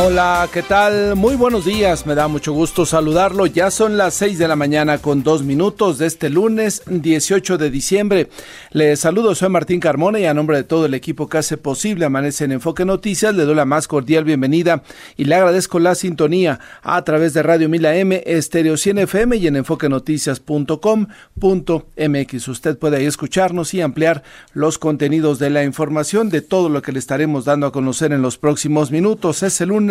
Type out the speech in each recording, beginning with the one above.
Hola, ¿qué tal? Muy buenos días, me da mucho gusto saludarlo. Ya son las 6 de la mañana con dos minutos de este lunes 18 de diciembre. Le saludo, soy Martín Carmona y a nombre de todo el equipo que hace posible Amanece en Enfoque Noticias, le doy la más cordial bienvenida y le agradezco la sintonía a través de Radio Mila M, Estéreo 100 FM y en enfoquenoticias.com.mx. Usted puede ahí escucharnos y ampliar los contenidos de la información de todo lo que le estaremos dando a conocer en los próximos minutos. Es el lunes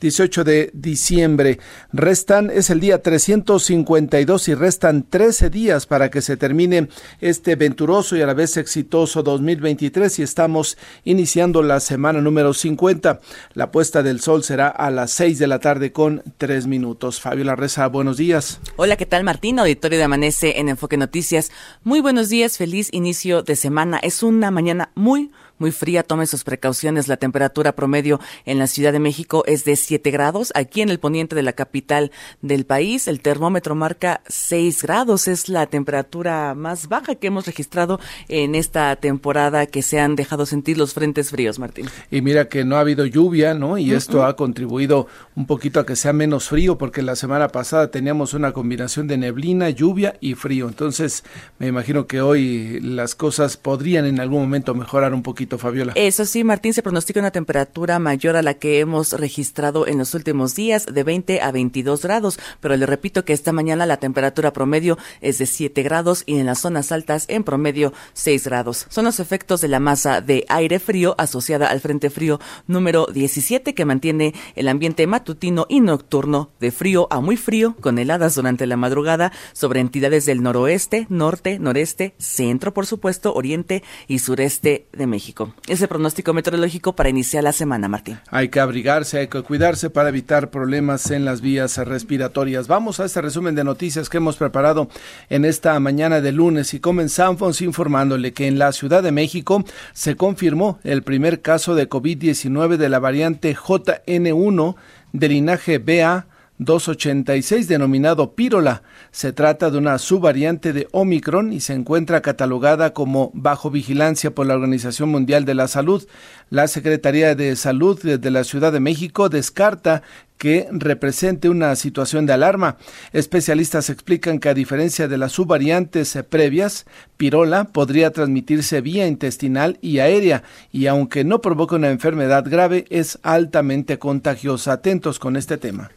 18 de diciembre. Restan, es el día 352 y restan 13 días para que se termine este venturoso y a la vez exitoso 2023 y estamos iniciando la semana número 50. La puesta del sol será a las 6 de la tarde con 3 minutos. Fabio Larreza, buenos días. Hola, ¿qué tal Martín? Auditorio de Amanece en Enfoque Noticias. Muy buenos días, feliz inicio de semana. Es una mañana muy, muy fría. Tome sus precauciones. La temperatura promedio en la Ciudad de México es de 7 grados. Aquí en el poniente de la capital del país, el termómetro marca 6 grados. Es la temperatura más baja que hemos registrado en esta temporada que se han dejado sentir los frentes fríos, Martín. Y mira que no ha habido lluvia, ¿no? Y esto ha contribuido un poquito a que sea menos frío, porque la semana pasada teníamos una combinación de neblina, lluvia y frío. Entonces, me imagino que hoy las cosas podrían en algún momento mejorar un poquito Fabiola. Eso sí, Martín, se pronostica una temperatura mayor a la que hemos registrado en los últimos días, de 20 a 22 grados, pero le repito que esta mañana la temperatura promedio es de 7 grados y en las zonas altas en promedio 6 grados. Son los efectos de la masa de aire frío asociada al Frente Frío número 17 que mantiene el ambiente matutino y nocturno de frío a muy frío con heladas durante la madrugada sobre entidades del noroeste, norte, noreste, centro, por supuesto, oriente y sureste de México. Ese pronóstico meteorológico para iniciar la semana, Martín. Hay que abrigarse, hay que cuidarse para evitar problemas en las vías respiratorias. Vamos a este resumen de noticias que hemos preparado en esta mañana de lunes y comenzamos informándole que en la Ciudad de México se confirmó el primer caso de COVID-19 de la variante JN1 de linaje BA 286 denominado Pírola. Se trata de una subvariante de Omicron y se encuentra catalogada como bajo vigilancia por la Organización Mundial de la Salud. La Secretaría de Salud de la Ciudad de México descarta que represente una situación de alarma. Especialistas explican que a diferencia de las subvariantes previas, pirola podría transmitirse vía intestinal y aérea y aunque no provoca una enfermedad grave, es altamente contagiosa. Atentos con este tema.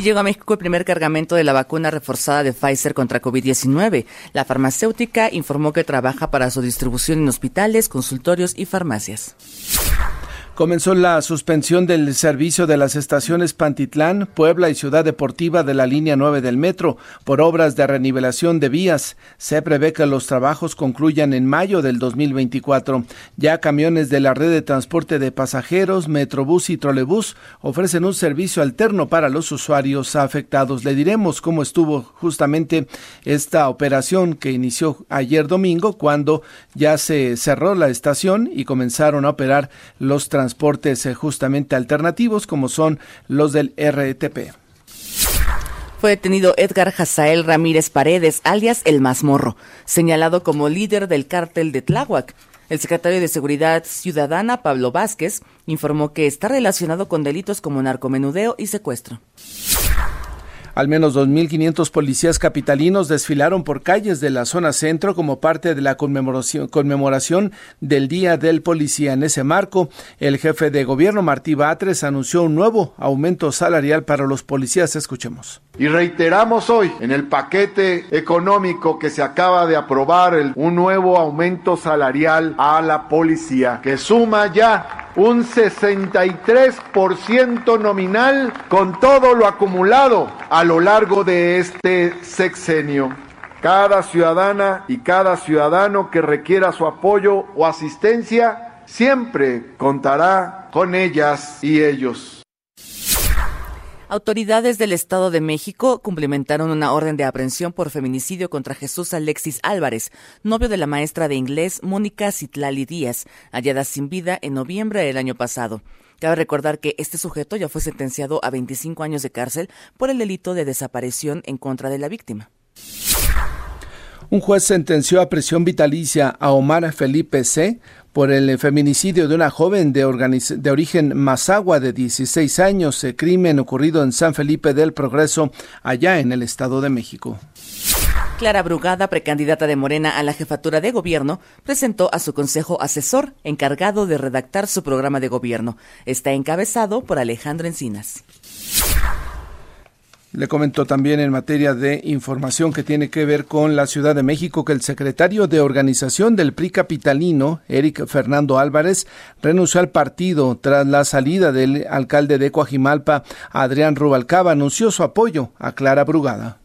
Y llegó a México el primer cargamento de la vacuna reforzada de Pfizer contra COVID-19. La farmacéutica informó que trabaja para su distribución en hospitales, consultorios y farmacias comenzó la suspensión del servicio de las estaciones Pantitlán, Puebla y Ciudad Deportiva de la línea 9 del metro por obras de renivelación de vías. Se prevé que los trabajos concluyan en mayo del 2024. Ya camiones de la red de transporte de pasajeros, Metrobús y Trolebús ofrecen un servicio alterno para los usuarios afectados. Le diremos cómo estuvo justamente esta operación que inició ayer domingo cuando ya se cerró la estación y comenzaron a operar los transportes transportes eh, justamente alternativos como son los del RTP. Fue detenido Edgar Hazael Ramírez Paredes, alias El Mazmorro, señalado como líder del cártel de Tláhuac. El secretario de Seguridad Ciudadana, Pablo Vázquez, informó que está relacionado con delitos como narcomenudeo y secuestro. Al menos 2.500 policías capitalinos desfilaron por calles de la zona centro como parte de la conmemoración, conmemoración del Día del Policía. En ese marco, el jefe de gobierno, Martí Batres, anunció un nuevo aumento salarial para los policías. Escuchemos. Y reiteramos hoy en el paquete económico que se acaba de aprobar un nuevo aumento salarial a la policía que suma ya un 63% nominal con todo lo acumulado a lo largo de este sexenio. Cada ciudadana y cada ciudadano que requiera su apoyo o asistencia siempre contará con ellas y ellos. Autoridades del Estado de México cumplimentaron una orden de aprehensión por feminicidio contra Jesús Alexis Álvarez, novio de la maestra de inglés Mónica Citlali Díaz, hallada sin vida en noviembre del año pasado. Cabe recordar que este sujeto ya fue sentenciado a 25 años de cárcel por el delito de desaparición en contra de la víctima. Un juez sentenció a prisión vitalicia a Omar Felipe C por el feminicidio de una joven de, origen mazagua de 16 años, crimen ocurrido en San Felipe del Progreso, allá en el Estado de México. Clara Brugada, precandidata de Morena a la jefatura de gobierno, presentó a su consejo asesor encargado de redactar su programa de gobierno. Está encabezado por Alejandro Encinas. Le comentó también en materia de información que tiene que ver con la Ciudad de México que el secretario de organización del PRI capitalino, Eric Fernando Álvarez, renunció al partido tras la salida del alcalde de Coajimalpa, Adrián Rubalcaba, anunció su apoyo a Clara Brugada.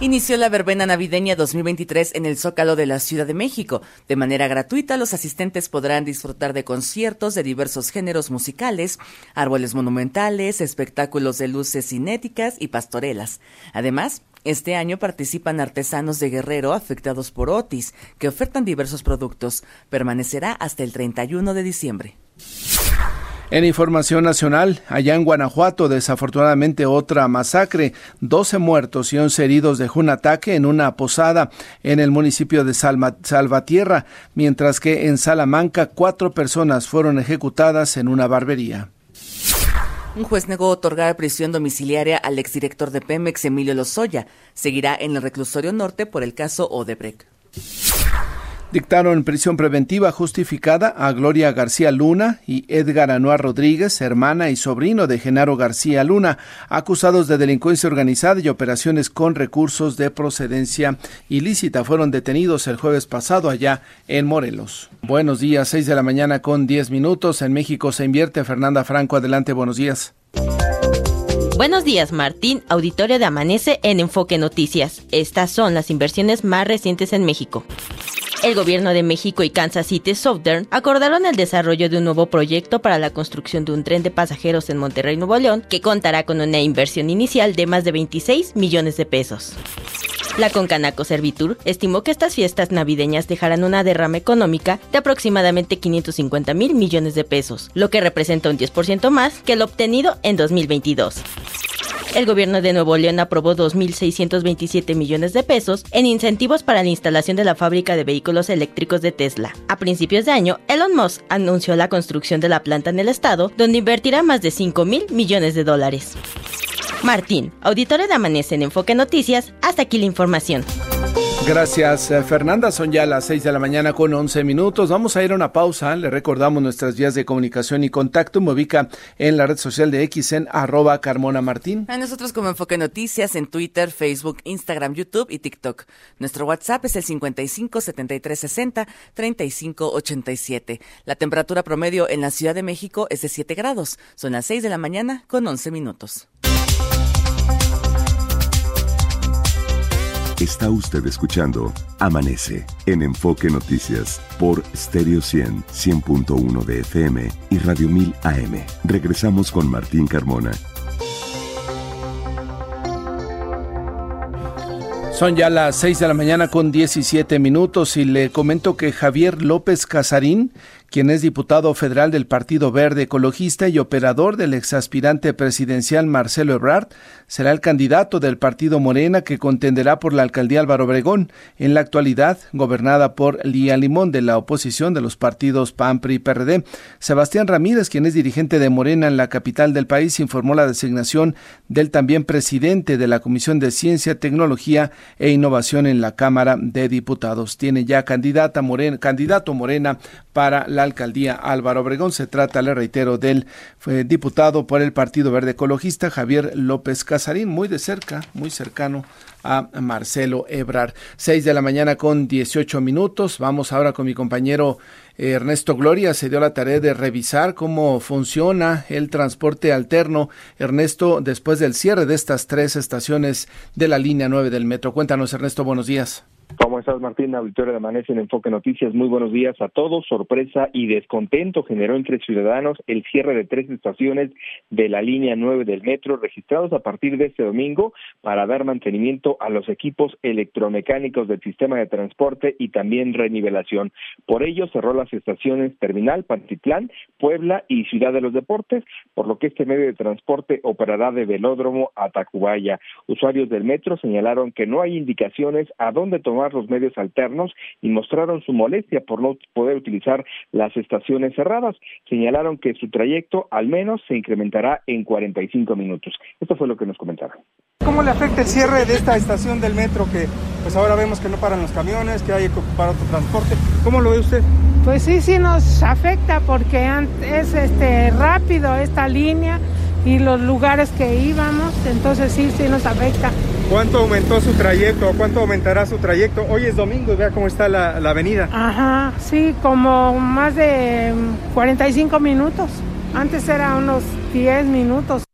Inició la verbena navideña 2023 en el Zócalo de la Ciudad de México. De manera gratuita, los asistentes podrán disfrutar de conciertos de diversos géneros musicales, árboles monumentales, espectáculos de luces cinéticas y pastorelas. Además, este año participan artesanos de Guerrero afectados por Otis, que ofertan diversos productos. Permanecerá hasta el 31 de diciembre. En información nacional, allá en Guanajuato, desafortunadamente otra masacre, 12 muertos y 11 heridos dejó un ataque en una posada en el municipio de Salvatierra, mientras que en Salamanca cuatro personas fueron ejecutadas en una barbería. Un juez negó otorgar prisión domiciliaria al exdirector de Pemex, Emilio Lozoya. Seguirá en el reclusorio norte por el caso Odebrecht. Dictaron prisión preventiva justificada a Gloria García Luna y Edgar Anuar Rodríguez, hermana y sobrino de Genaro García Luna, acusados de delincuencia organizada y operaciones con recursos de procedencia ilícita. Fueron detenidos el jueves pasado allá en Morelos. Buenos días, 6 de la mañana con 10 minutos. En México se invierte. Fernanda Franco, adelante, buenos días. Buenos días, Martín, auditorio de Amanece en Enfoque Noticias. Estas son las inversiones más recientes en México. El gobierno de México y Kansas City Southern acordaron el desarrollo de un nuevo proyecto para la construcción de un tren de pasajeros en Monterrey, Nuevo León, que contará con una inversión inicial de más de 26 millones de pesos. La Concanaco Servitur estimó que estas fiestas navideñas dejarán una derrama económica de aproximadamente 550 mil millones de pesos, lo que representa un 10% más que el obtenido en 2022 el gobierno de Nuevo León aprobó 2.627 millones de pesos en incentivos para la instalación de la fábrica de vehículos eléctricos de Tesla. A principios de año, Elon Musk anunció la construcción de la planta en el estado, donde invertirá más de 5 mil millones de dólares. Martín, auditorio de Amanece en Enfoque Noticias, hasta aquí la información. Gracias, eh, Fernanda. Son ya las 6 de la mañana con 11 minutos. Vamos a ir a una pausa. Le recordamos nuestras vías de comunicación y contacto. Me ubica en la red social de X en arroba Carmona Martín. A nosotros como Enfoque Noticias en Twitter, Facebook, Instagram, YouTube y TikTok. Nuestro WhatsApp es el 55 73 60 35 87. La temperatura promedio en la Ciudad de México es de 7 grados. Son las 6 de la mañana con 11 minutos. Está usted escuchando Amanece en Enfoque Noticias por Stereo 100, 100.1 de FM y Radio 1000 AM. Regresamos con Martín Carmona. Son ya las 6 de la mañana con 17 minutos y le comento que Javier López Casarín quien es diputado federal del Partido Verde Ecologista y operador del exaspirante presidencial Marcelo Ebrard, será el candidato del Partido Morena que contenderá por la alcaldía Álvaro Obregón, en la actualidad gobernada por Lía Limón de la oposición de los partidos PAN, PRI y PRD. Sebastián Ramírez, quien es dirigente de Morena en la capital del país, informó la designación del también presidente de la Comisión de Ciencia, Tecnología e Innovación en la Cámara de Diputados. Tiene ya candidata Morena, candidato Morena para la alcaldía Álvaro Obregón. Se trata, le reitero, del diputado por el Partido Verde Ecologista, Javier López Casarín, muy de cerca, muy cercano a Marcelo Ebrar. Seis de la mañana con 18 minutos. Vamos ahora con mi compañero eh, Ernesto Gloria. Se dio la tarea de revisar cómo funciona el transporte alterno. Ernesto, después del cierre de estas tres estaciones de la línea 9 del metro. Cuéntanos, Ernesto, buenos días. ¿Cómo estás, Martín? Auditorio de Amanece en Enfoque Noticias. Muy buenos días a todos. Sorpresa y descontento generó entre ciudadanos el cierre de tres estaciones de la línea 9 del metro registrados a partir de este domingo para dar mantenimiento a los equipos electromecánicos del sistema de transporte y también renivelación. Por ello, cerró las estaciones Terminal, Pantitlán, Puebla y Ciudad de los Deportes, por lo que este medio de transporte operará de velódromo a Tacubaya. Usuarios del metro señalaron que no hay indicaciones a dónde tomar los medios alternos y mostraron su molestia por no poder utilizar las estaciones cerradas. Señalaron que su trayecto al menos se incrementará en 45 minutos. Esto fue lo que nos comentaron. ¿Cómo le afecta el cierre de esta estación del metro que pues ahora vemos que no paran los camiones, que hay que ocupar otro transporte? ¿Cómo lo ve usted? Pues sí, sí nos afecta porque es este rápido esta línea y los lugares que íbamos, entonces sí, sí nos afecta. ¿Cuánto aumentó su trayecto o cuánto aumentará su trayecto? Hoy es domingo y vea cómo está la, la avenida. Ajá, sí, como más de 45 minutos. Antes era unos 10 minutos.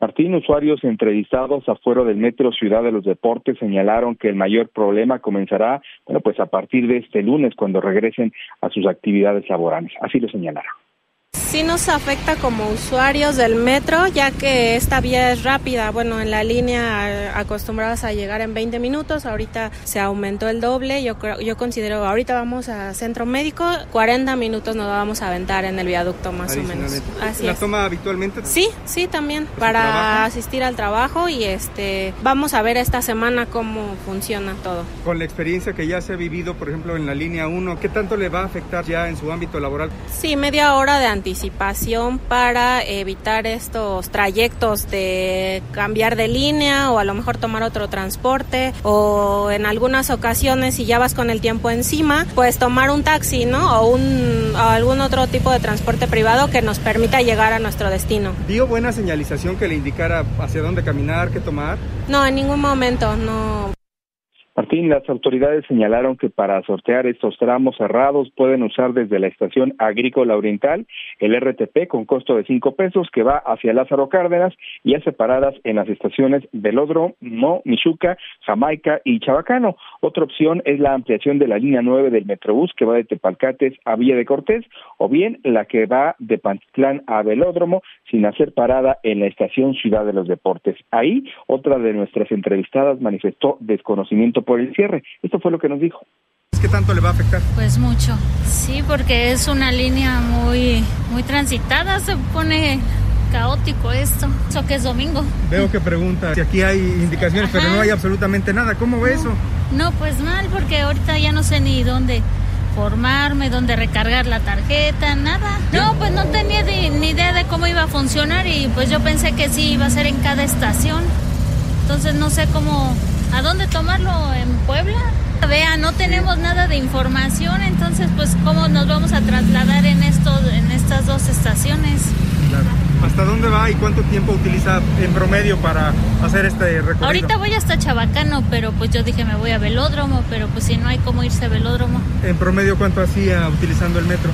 Martín, usuarios entrevistados afuera del Metro Ciudad de los Deportes señalaron que el mayor problema comenzará, bueno, pues a partir de este lunes cuando regresen a sus actividades laborales. Así lo señalaron. Sí nos afecta como usuarios del metro, ya que esta vía es rápida. Bueno, en la línea acostumbradas a llegar en 20 minutos, ahorita se aumentó el doble. Yo creo, yo considero, ahorita vamos a centro médico, 40 minutos nos vamos a aventar en el viaducto más o menos. Así ¿La toma habitualmente? Sí, sí, también, para asistir al trabajo y este vamos a ver esta semana cómo funciona todo. Con la experiencia que ya se ha vivido, por ejemplo, en la línea 1, ¿qué tanto le va a afectar ya en su ámbito laboral? Sí, media hora de anticipación participación para evitar estos trayectos de cambiar de línea o a lo mejor tomar otro transporte o en algunas ocasiones si ya vas con el tiempo encima, pues tomar un taxi, ¿no? O, un, o algún otro tipo de transporte privado que nos permita llegar a nuestro destino. ¿Dio buena señalización que le indicara hacia dónde caminar, qué tomar? No, en ningún momento, no. Martín, las autoridades señalaron que para sortear estos tramos cerrados pueden usar desde la estación agrícola oriental el RTP con costo de cinco pesos que va hacia Lázaro Cárdenas y a separadas en las estaciones Velódromo, Michuca, Jamaica y Chabacano. Otra opción es la ampliación de la línea 9 del Metrobús que va de Tepalcates a Villa de Cortés o bien la que va de Pantitlán a Velódromo sin hacer parada en la estación Ciudad de los Deportes. Ahí otra de nuestras entrevistadas manifestó desconocimiento por el cierre. Esto fue lo que nos dijo. ¿Qué tanto le va a afectar? Pues mucho. Sí, porque es una línea muy, muy transitada. Se pone caótico esto. Eso que es domingo. Veo que pregunta si aquí hay indicaciones, pero no hay absolutamente nada. ¿Cómo ve eso? No, pues mal, porque ahorita ya no sé ni dónde formarme, dónde recargar la tarjeta, nada. No, pues no tenía ni idea de cómo iba a funcionar y pues yo pensé que sí iba a ser en cada estación. Entonces no sé cómo ¿A dónde tomarlo? ¿En Puebla? Vea, no tenemos nada de información, entonces pues cómo nos vamos a trasladar en estos, en estas dos estaciones. Claro. ¿Hasta dónde va y cuánto tiempo utiliza en promedio para hacer este recorrido? Ahorita voy hasta Chabacano, pero pues yo dije me voy a Velódromo, pero pues si no hay cómo irse a Velódromo. ¿En promedio cuánto hacía utilizando el metro?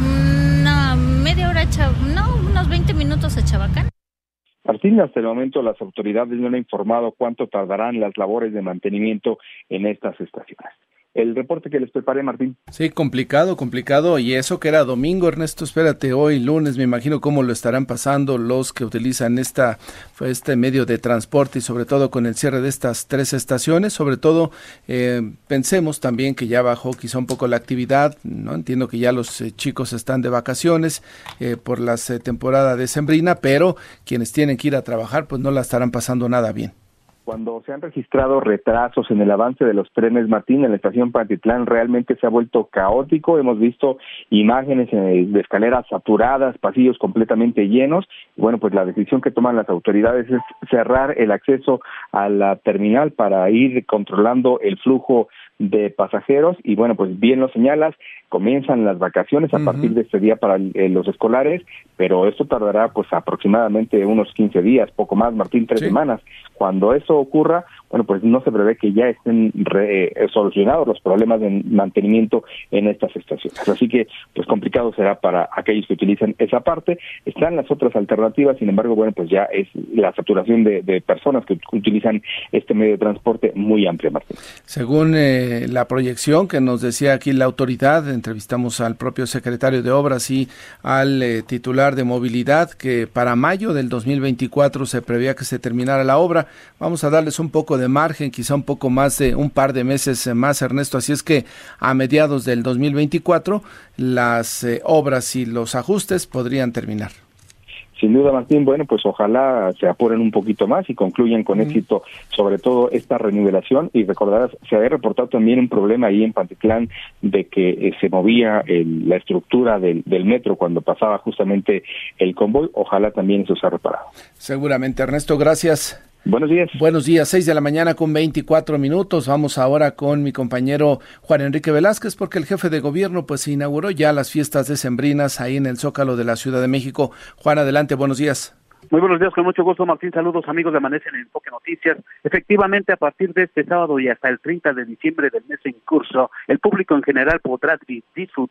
Mm, no, media hora, no, unos 20 minutos a Chabacano. Martín, hasta el momento las autoridades no han informado cuánto tardarán las labores de mantenimiento en estas estaciones el reporte que les preparé, Martín. Sí, complicado, complicado. Y eso que era domingo, Ernesto, espérate, hoy lunes, me imagino cómo lo estarán pasando los que utilizan esta, este medio de transporte y sobre todo con el cierre de estas tres estaciones. Sobre todo, eh, pensemos también que ya bajó quizá un poco la actividad, ¿no? Entiendo que ya los eh, chicos están de vacaciones eh, por la temporada de sembrina, pero quienes tienen que ir a trabajar, pues no la estarán pasando nada bien. Cuando se han registrado retrasos en el avance de los trenes Martín en la estación Pantitlán, realmente se ha vuelto caótico. Hemos visto imágenes de escaleras saturadas, pasillos completamente llenos. Bueno, pues la decisión que toman las autoridades es cerrar el acceso a la terminal para ir controlando el flujo de pasajeros y bueno, pues bien lo señalas, comienzan las vacaciones a partir de este día para eh, los escolares, pero esto tardará pues aproximadamente unos 15 días, poco más, Martín, tres semanas. Cuando eso ocurra, bueno, pues no se prevé que ya estén eh, solucionados los problemas de mantenimiento en estas estaciones. Así que, pues complicado será para aquellos que utilizan esa parte. Están las otras alternativas, sin embargo, bueno, pues ya es la saturación de, personas que utilizan este medio de transporte muy amplia, Martín. Según eh, eh, la proyección que nos decía aquí la autoridad, entrevistamos al propio secretario de Obras y al eh, titular de Movilidad, que para mayo del 2024 se prevía que se terminara la obra. Vamos a darles un poco de margen, quizá un poco más de un par de meses más, Ernesto. Así es que a mediados del 2024 las obras y los ajustes podrían terminar. Sin duda, Martín, bueno, pues ojalá se apuren un poquito más y concluyan con éxito, sobre todo esta renivelación. Y recordarás, se había reportado también un problema ahí en Pantitlán de que eh, se movía la estructura del, del metro cuando pasaba justamente el convoy. Ojalá también eso se ha reparado. Seguramente, Ernesto, gracias. Buenos días. Buenos días, seis de la mañana con 24 minutos. Vamos ahora con mi compañero Juan Enrique Velázquez porque el jefe de gobierno pues inauguró ya las fiestas decembrinas ahí en el Zócalo de la Ciudad de México. Juan, adelante, buenos días. Muy buenos días, con mucho gusto, Martín. Saludos, amigos de Amanece en Enfoque Noticias. Efectivamente, a partir de este sábado y hasta el 30 de diciembre del mes en curso, el público en general podrá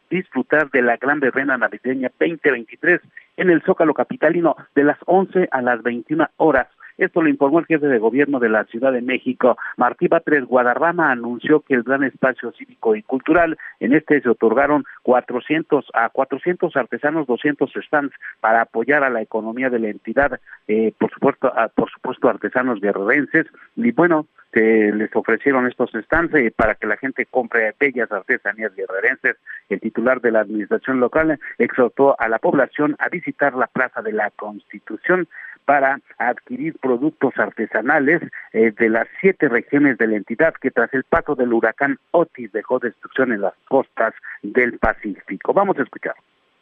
disfrutar de la gran verbena navideña 2023 en el Zócalo Capitalino de las 11 a las 21 horas esto lo informó el jefe de gobierno de la Ciudad de México, Martí Batres Guadarrama, anunció que el gran espacio cívico y cultural, en este se otorgaron 400 a 400 artesanos, 200 stands para apoyar a la economía de la entidad, eh, por supuesto, por supuesto artesanos guerrerenses, y bueno, les ofrecieron estos stands para que la gente compre bellas artesanías guerrerenses. El titular de la administración local exhortó a la población a visitar la Plaza de la Constitución para adquirir productos artesanales eh, de las siete regiones de la entidad que tras el paso del huracán Otis dejó destrucción en las costas del Pacífico. Vamos a escuchar.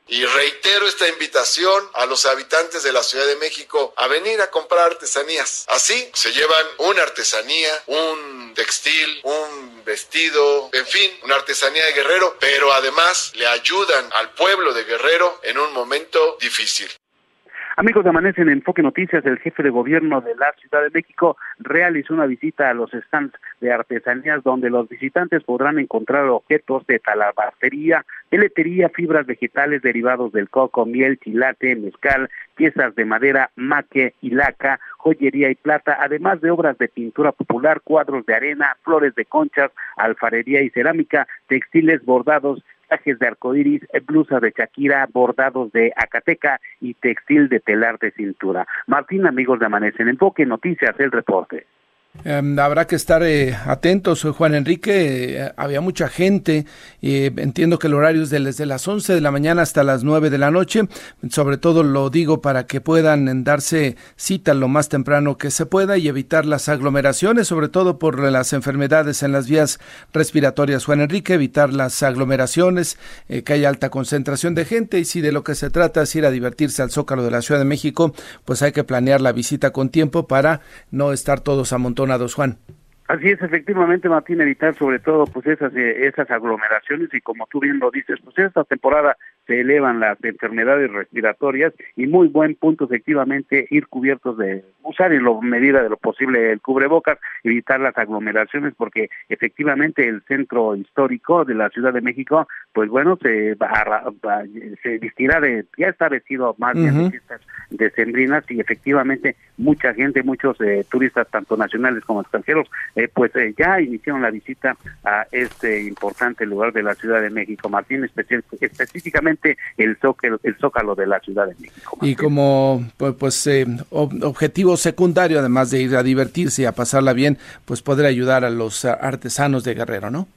Y reitero esta invitación a los habitantes de la Ciudad de México a venir a comprar artesanías. Así se llevan una artesanía, un textil, un vestido, en fin, una artesanía de Guerrero, pero además le ayudan al pueblo de Guerrero en un momento difícil. Amigos de Amanece en Enfoque Noticias, el jefe de gobierno de la Ciudad de México realizó una visita a los stands de artesanías donde los visitantes podrán encontrar objetos de talabartería, peletería, fibras vegetales derivados del coco, miel, chilate, mezcal, piezas de madera, maque y laca, joyería y plata, además de obras de pintura popular, cuadros de arena, flores de conchas, alfarería y cerámica, textiles bordados, trajes de arcoíris, blusas de Shakira, bordados de Acateca y textil de telar de cintura. Martín, amigos de Amanece en Enfoque, Noticias, el reporte. Em, habrá que estar eh, atentos, Juan Enrique. Eh, había mucha gente. Eh, entiendo que el horario es desde las 11 de la mañana hasta las 9 de la noche. Sobre todo lo digo para que puedan darse cita lo más temprano que se pueda y evitar las aglomeraciones, sobre todo por las enfermedades en las vías respiratorias. Juan Enrique, evitar las aglomeraciones, que haya alta concentración de gente y si de lo que se trata es ir a divertirse al Zócalo de la Ciudad de México, pues hay que planear la visita con tiempo para no estar todos amontonados Juan. Así es, efectivamente, Martín, evitar sobre todo pues esas, eh, esas aglomeraciones y como tú bien lo dices, pues esta temporada se elevan las enfermedades respiratorias y muy buen punto efectivamente ir cubiertos de usar en lo medida de lo posible el cubrebocas, evitar las aglomeraciones porque efectivamente el centro histórico de la Ciudad de México, pues bueno, se va, se vestirá de ya está vestido más bien de fiestas decembrinas y efectivamente mucha gente, muchos eh, turistas tanto nacionales como extranjeros eh, pues eh, ya iniciaron la visita a este importante lugar de la Ciudad de México, Martín, específicamente el zócalo, el zócalo de la Ciudad de México. Y como pues, pues eh, objetivo secundario, además de ir a divertirse y a pasarla bien, pues poder ayudar a los artesanos de Guerrero, ¿no?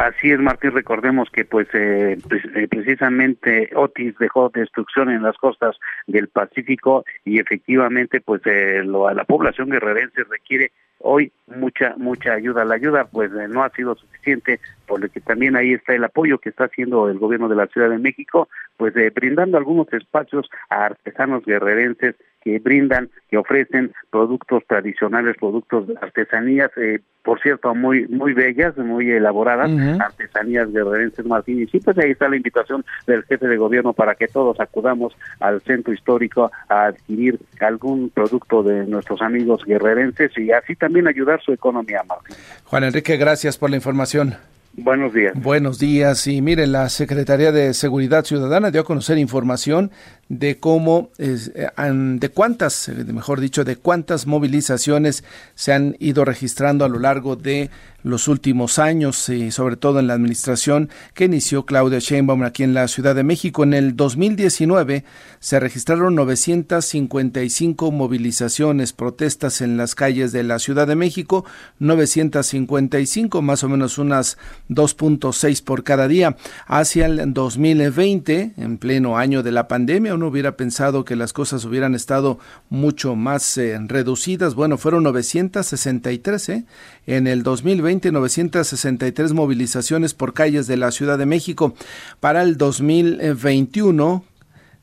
Así es, Martín, recordemos que pues, pues precisamente Otis dejó destrucción en las costas del Pacífico y efectivamente pues lo, a la población guerrerense requiere hoy mucha mucha ayuda. La ayuda pues eh, no ha sido suficiente, por lo que también ahí está el apoyo que está haciendo el gobierno de la Ciudad de México, pues eh, brindando algunos espacios a artesanos guerrerenses que brindan, que ofrecen productos tradicionales, productos de artesanías, eh, por cierto, muy muy bellas, muy elaboradas, artesanías guerrerenses Martín. Y sí, pues ahí está la invitación del jefe de gobierno para que todos acudamos al centro histórico a adquirir algún producto de nuestros amigos guerrerenses y así también ayudar su economía, Martín. Juan Enrique, gracias por la información. Buenos días. Buenos días. Y mire, la Secretaría de Seguridad Ciudadana dio a conocer información de cómo, eh, de cuántas, eh, mejor dicho, de cuántas movilizaciones se han ido registrando a lo largo de los últimos años y sobre todo en la administración que inició Claudia Sheinbaum aquí en la Ciudad de México. En el 2019 se registraron 955 movilizaciones, protestas en las calles de la Ciudad de México, 955, más o menos unas 2.6 por cada día. Hacia el 2020, en pleno año de la pandemia, uno hubiera pensado que las cosas hubieran estado mucho más eh, reducidas. Bueno, fueron 963 ¿eh? en el 2020 963 movilizaciones por calles de la Ciudad de México. Para el 2021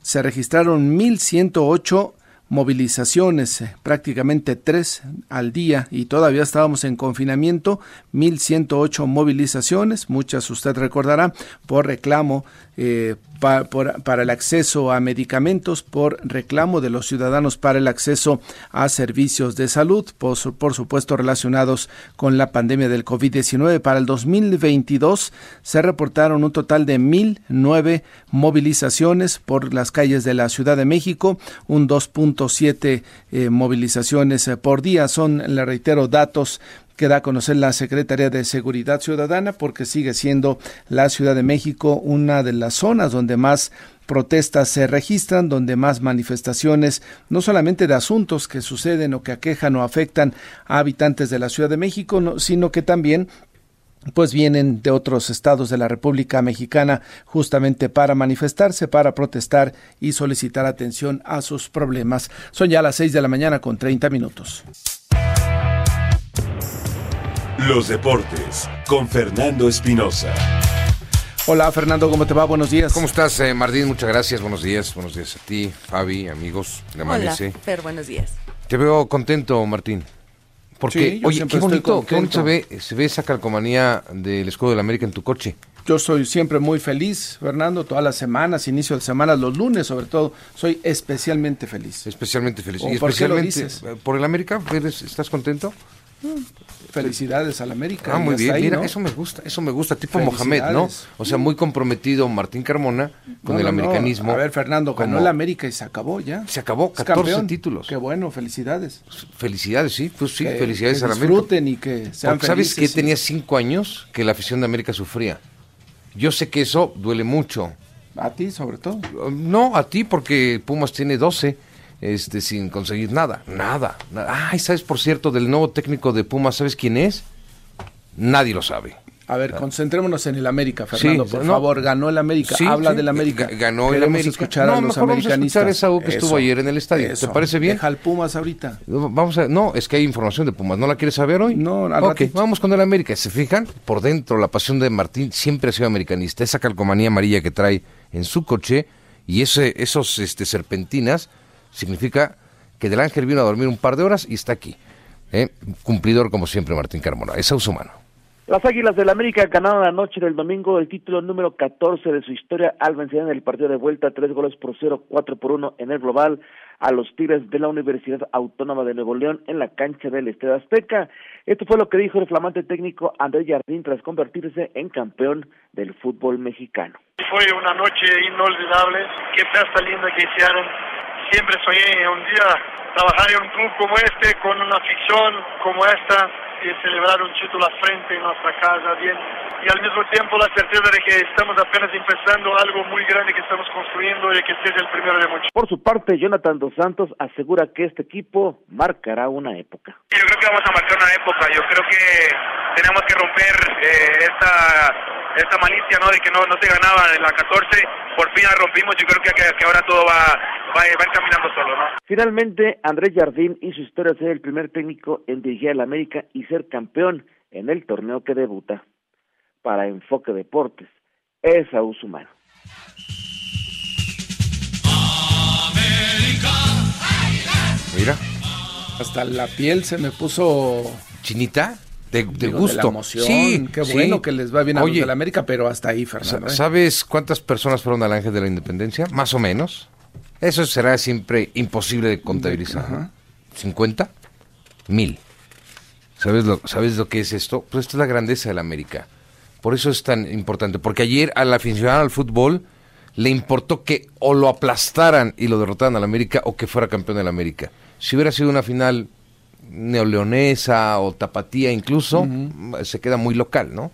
se registraron 1.108 movilizaciones, eh, prácticamente tres al día y todavía estábamos en confinamiento, 1.108 movilizaciones, muchas usted recordará, por reclamo eh, para el acceso a medicamentos, por reclamo de los ciudadanos para el acceso a servicios de salud, por, por supuesto relacionados con la pandemia del COVID-19. Para el 2022 se reportaron un total de 1.009 movilizaciones por las calles de la Ciudad de México, un 2.7 eh, movilizaciones eh, por día. Son, le reitero, datos que da a conocer la Secretaría de Seguridad Ciudadana porque sigue siendo la Ciudad de México una de las zonas donde más protestas se registran, donde más manifestaciones, no solamente de asuntos que suceden o que aquejan o afectan a habitantes de la Ciudad de México, sino que también pues vienen de otros estados de la República Mexicana justamente para manifestarse, para protestar y solicitar atención a sus problemas. Son ya las seis de la mañana con 30 minutos. Los deportes con Fernando Espinosa. Hola Fernando, ¿cómo te va? Buenos días. ¿Cómo estás, eh, Martín? Muchas gracias, buenos días. Buenos días a ti, Fabi, amigos de Amanece. Hola, Fer, buenos días. Te veo contento, Martín. Porque, oye, qué bonito, qué bonito se ve, se ve esa calcomanía del escudo de la América en tu coche. Yo soy siempre muy feliz, Fernando, todas las semanas, inicio de semana, los lunes sobre todo, soy especialmente feliz. Especialmente feliz. ¿Y especialmente por el América? ¿Estás contento? Felicidades al América. Ah, muy bien. Mira, eso me gusta, eso me gusta. Tipo Mohamed, ¿no? O sea, muy comprometido Martín Carmona con el americanismo. A ver, Fernando, ganó el América y se acabó ya. Se acabó, 14 títulos. Qué bueno, felicidades. Felicidades, sí, pues sí, felicidades al América. disfruten y que sean ¿Sabes que tenía cinco años que la afición de América sufría? Yo sé que eso duele mucho. A ti, sobre todo. No, a ti, porque Pumas tiene 12 este, sin conseguir nada, nada, nada. Ay, ¿sabes, por cierto, del nuevo técnico de Pumas, ¿sabes quién es? Nadie lo sabe. A ver, concentrémonos en el América, Fernando, por favor. Ganó el América, habla del América. Ganó el América. escuchar a los americanistas. Vamos a escuchar esa que estuvo ayer en el estadio. ¿Te parece bien? Deja al Pumas ahorita. Vamos a, no, es que hay información de Pumas. ¿No la quieres saber hoy? No, al Ok, vamos con el América. ¿Se fijan? Por dentro, la pasión de Martín siempre ha sido americanista. Esa calcomanía amarilla que trae en su coche y ese, esos este, serpentinas significa que Del Ángel vino a dormir un par de horas y está aquí. ¿eh? Cumplidor como siempre Martín Carmona, es humano. Las Águilas del América ganaron la noche del domingo el título número 14 de su historia al vencer en el partido de vuelta tres goles por cero, cuatro por uno en el global a los Tigres de la Universidad Autónoma de Nuevo León en la cancha del Estadio Azteca. Esto fue lo que dijo el flamante técnico Andrés Jardín tras convertirse en campeón del fútbol mexicano. Fue una noche inolvidable, qué fiesta linda que hicieron siempre soñé un día trabajar en un club como este, con una afición como esta, y celebrar un título a frente en nuestra casa, bien, y al mismo tiempo la certeza de que estamos apenas empezando algo muy grande que estamos construyendo y que este es el primero de muchos. Por su parte, Jonathan Dos Santos asegura que este equipo marcará una época. Yo creo que vamos a marcar una época, yo creo que tenemos que romper eh, esta esta malicia ¿no? de que no, no se ganaba en la 14, por fin la rompimos, yo creo que, que, ahora todo va, va, va encaminando solo. ¿no? Finalmente, Andrés Jardín hizo historia ser el primer técnico en dirigir al América y ser campeón en el torneo que debuta. Para Enfoque Deportes, es a Humano. Mira. Hasta la piel se me puso... ¿Chinita? de, gusto. sí, qué bueno que les va bien a Oye, los de la América, pero hasta ahí, Fernando. ¿eh? ¿Sabes cuántas personas fueron al Ángel de la Independencia? Más o menos. Eso será siempre imposible de contabilizar. ¿50? Mil. ¿Sabes lo, ¿Sabes lo que es esto? Pues esto es la grandeza de la América. Por eso es tan importante. Porque ayer al aficionado al fútbol le importó que o lo aplastaran y lo derrotaran al América o que fuera campeón del América. Si hubiera sido una final neoleonesa o tapatía incluso, se queda muy local, ¿no?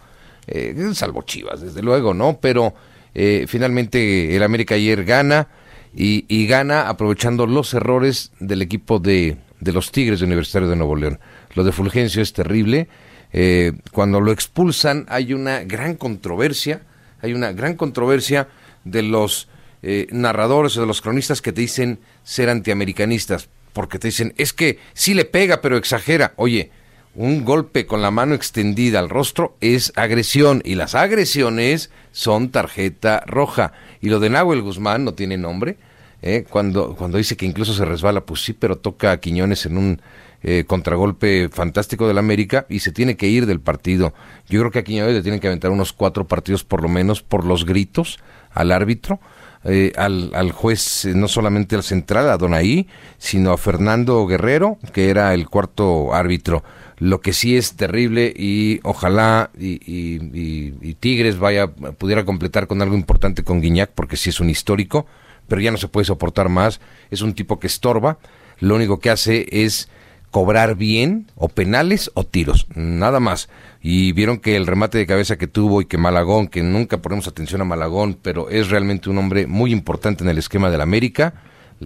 Eh, salvo Chivas, desde luego, ¿no? Pero eh, finalmente el América ayer gana y, gana aprovechando los errores del equipo de, de los Tigres de Universitario de Nuevo León. Lo de Fulgencio es terrible. Eh, cuando lo expulsan hay una gran controversia, hay una gran controversia de los eh, narradores o de los cronistas que te dicen ser antiamericanistas, porque te dicen, es que sí le pega, pero exagera. Oye, un golpe con la mano extendida al rostro es agresión y las agresiones son tarjeta roja. Y lo de Nahuel Guzmán no tiene nombre. ¿Eh? Cuando, cuando dice que incluso se resbala, pues sí, pero toca a Quiñones en un eh, contragolpe fantástico del América y se tiene que ir del partido. Yo creo que a Quiñones le tienen que aventar unos cuatro partidos por lo menos por los gritos al árbitro. Eh, al, al, juez, no solamente al central, a Donaí, sino a Fernando Guerrero, que era el cuarto árbitro. Lo que sí es terrible y ojalá y, Tigres vaya pudiera completar con algo importante con Guiñac porque sí es un histórico, pero ya no se puede soportar más. Es un tipo que estorba. Lo único que hace es cobrar bien o penales o tiros, nada más. Y vieron que el remate de cabeza que tuvo y que Malagón, que nunca ponemos atención a Malagón, pero es realmente un hombre muy importante en el esquema del América,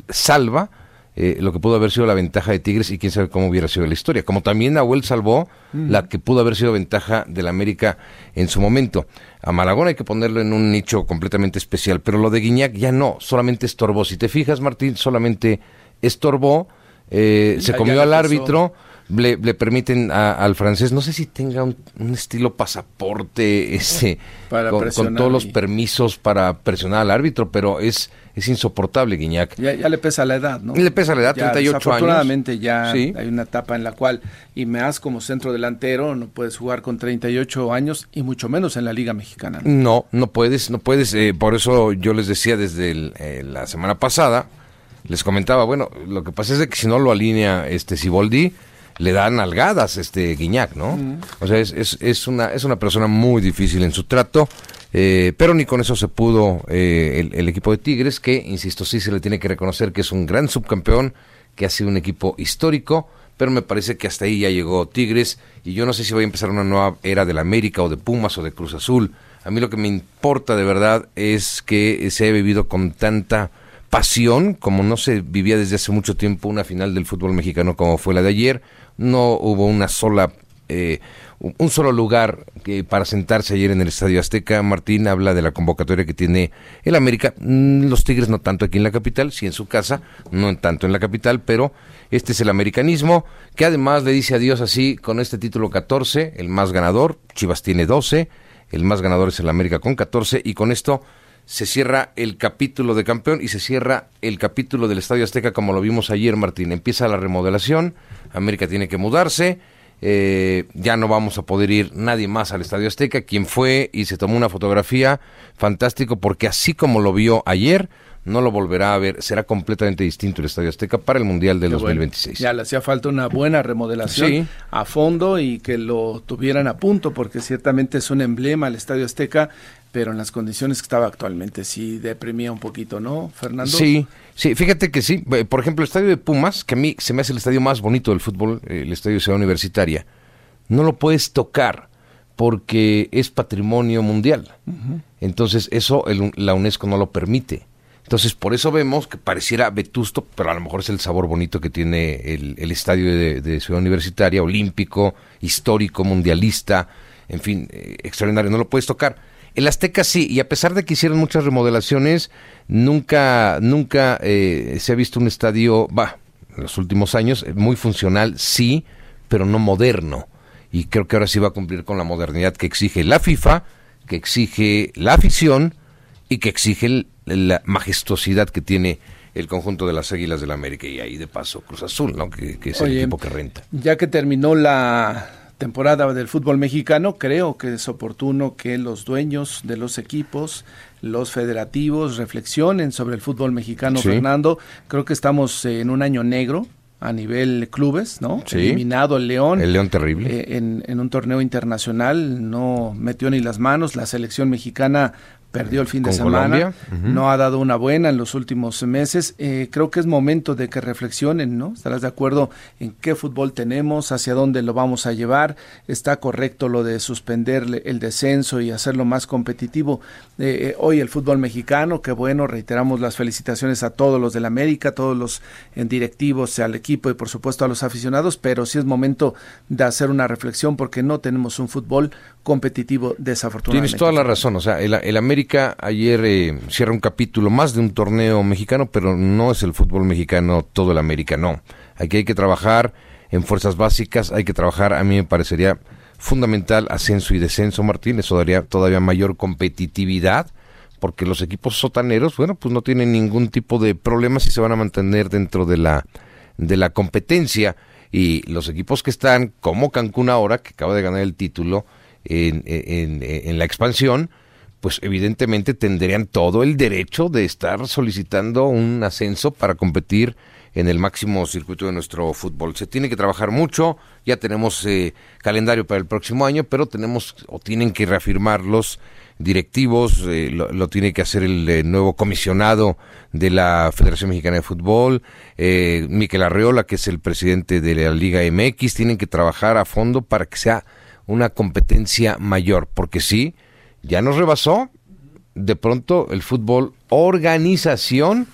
salva eh, lo que pudo haber sido la ventaja de Tigres y quién sabe cómo hubiera sido la historia. Como también Nahuel salvó la que pudo haber sido ventaja del América en su momento. A Malagón hay que ponerlo en un nicho completamente especial, pero lo de Guiñac ya no, solamente estorbó. Si te fijas, Martín, solamente estorbó, eh, se comió al árbitro le, permiten al francés, no sé si tenga un, estilo pasaporte ese, con, todos los permisos para presionar al árbitro, pero es, es insoportable, Guiñac. Ya, le pesa la edad, ¿no? Le pesa la edad, 38 años. Afortunadamente ya hay una etapa en la cual, y me has como centro delantero, no puedes jugar con 38 años y mucho menos en la Liga Mexicana. No, no, puedes, no puedes. Eh, por eso yo les decía desde eh, la semana pasada, les comentaba, bueno, lo que pasa es que si no lo alinea este Siboldi, le dan nalgadas este Guiñac, ¿no? O sea, es, es, es, una, es una persona muy difícil en su trato, eh, pero ni con eso se pudo eh, el, equipo de Tigres, que, insisto, sí se le tiene que reconocer que es un gran subcampeón, que ha sido un equipo histórico, pero me parece que hasta ahí ya llegó Tigres, y yo no sé si voy a empezar una nueva era de la América o de Pumas o de Cruz Azul. A mí lo que me importa de verdad es que se haya vivido con tanta pasión, como no se vivía desde hace mucho tiempo una final del fútbol mexicano como fue la de ayer, no hubo una sola eh, un solo lugar que para sentarse ayer en el Estadio Azteca. Martín habla de la convocatoria que tiene el América. Mm, los Tigres no tanto aquí en la capital, sí en su casa, no tanto en la capital, pero este es el americanismo que además le dice adiós así con este título 14, el más ganador. Chivas tiene 12, el más ganador es el América con 14 y con esto se cierra el capítulo de campeón y se cierra el capítulo del Estadio Azteca como lo vimos ayer, Martín. Empieza la remodelación, América tiene que mudarse, eh, ya no vamos a poder ir nadie más al Estadio Azteca. Quien fue y se tomó una fotografía, fantástico, porque así como lo vio ayer, no lo volverá a ver. Será completamente distinto el Estadio Azteca para el Mundial del 2026. Ya le hacía falta una buena remodelación a fondo y que lo tuvieran a punto, porque ciertamente es un emblema el Estadio Azteca pero en las condiciones que estaba actualmente sí deprimía un poquito, ¿no, Fernando? Sí, sí, fíjate que sí. Eh, por ejemplo, el estadio de Pumas, que a mí se me hace el estadio más bonito del fútbol, eh, el estadio de Ciudad Universitaria, no lo puedes tocar porque es patrimonio mundial. Entonces, eso la UNESCO no lo permite. Entonces, por eso vemos que pareciera vetusto, pero a lo mejor es el sabor bonito que tiene el, estadio de, Ciudad Universitaria, olímpico, histórico, mundialista, en fin, eh, extraordinario. No lo puedes tocar el Azteca sí, y a pesar de que hicieron muchas remodelaciones, nunca, nunca eh, se ha visto un estadio, va, en los últimos años, eh, muy funcional, sí, pero no moderno. Y creo que ahora sí va a cumplir con la modernidad que exige la FIFA, que exige la afición y que exige la majestuosidad que tiene el conjunto de las Águilas del la América y ahí de paso Cruz Azul, ¿no? que, es el equipo que renta. Ya que terminó la temporada del fútbol mexicano, creo que es oportuno que los dueños de los equipos, los federativos, reflexionen sobre el fútbol mexicano, Fernando. Creo que estamos en un año negro a nivel clubes, ¿no? Eliminado el León. El León terrible. Eh, en, en un torneo internacional no metió ni las manos. La selección mexicana perdió el fin de semana, no ha dado una buena en los últimos meses. Eh, creo que es momento de que reflexionen, ¿no? Estarás de acuerdo en qué fútbol tenemos, hacia dónde lo vamos a llevar. Está correcto lo de suspender el descenso y hacerlo más competitivo. Eh, eh, hoy el fútbol mexicano, que bueno, reiteramos las felicitaciones a todos los del América, todos los directivos, al equipo y por supuesto a los aficionados, pero sí es momento de hacer una reflexión porque no tenemos un fútbol competitivo desafortunadamente. Tienes toda la razón, o sea, el, el América ayer eh, cierra un capítulo más de un torneo mexicano, pero no es el fútbol mexicano todo el América, no. Aquí hay que trabajar en fuerzas básicas, hay que trabajar, a mí me parecería fundamental ascenso y descenso, Martín, eso daría todavía mayor competitividad, porque los equipos sotaneros, bueno, pues no tienen ningún tipo de problemas y se van a mantener dentro de la, de la competencia. Y los equipos que están, como Cancún ahora, que acaba de ganar el título en, en la expansión, pues evidentemente tendrían todo el derecho de estar solicitando un ascenso para competir en el máximo circuito de nuestro fútbol. Se tiene que trabajar mucho, ya tenemos eh, calendario para el próximo año, pero tenemos o tienen que reafirmar los directivos, eh, lo, tiene que hacer el eh, nuevo comisionado de la Federación Mexicana de Fútbol, eh, Miquel Arreola, que es el presidente de la Liga MX, tienen que trabajar a fondo para que sea una competencia mayor, porque sí, ya nos rebasó de pronto el fútbol organización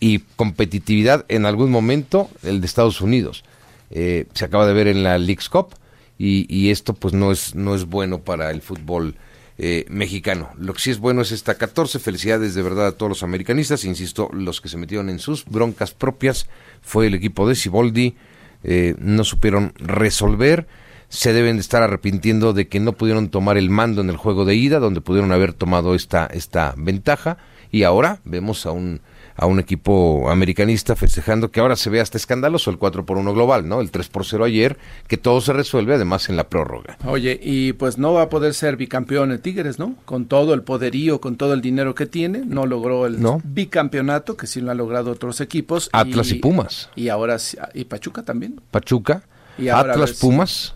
y competitividad en algún momento el de Estados Unidos. Eh, se acaba de ver en la League's Cup y, esto pues no es, no es bueno para el fútbol eh, mexicano. Lo que sí es bueno es esta 14. Felicidades de verdad a todos los americanistas. Insisto, los que se metieron en sus broncas propias fue el equipo de Ciboldi. Eh, no supieron resolver. Se deben de estar arrepintiendo de que no pudieron tomar el mando en el juego de ida, donde pudieron haber tomado esta, esta ventaja. Y ahora vemos a un a un equipo americanista festejando que ahora se ve hasta escandaloso el 4 por 1 global, ¿no? El 3 por 0 ayer, que todo se resuelve además en la prórroga. Oye, y pues no va a poder ser bicampeón en Tigres, ¿no? Con todo el poderío, con todo el dinero que tiene, no logró el bicampeonato, que sí lo han logrado otros equipos. Atlas y, Pumas. Y ahora, y Pachuca también. Pachuca, y Atlas, Pumas.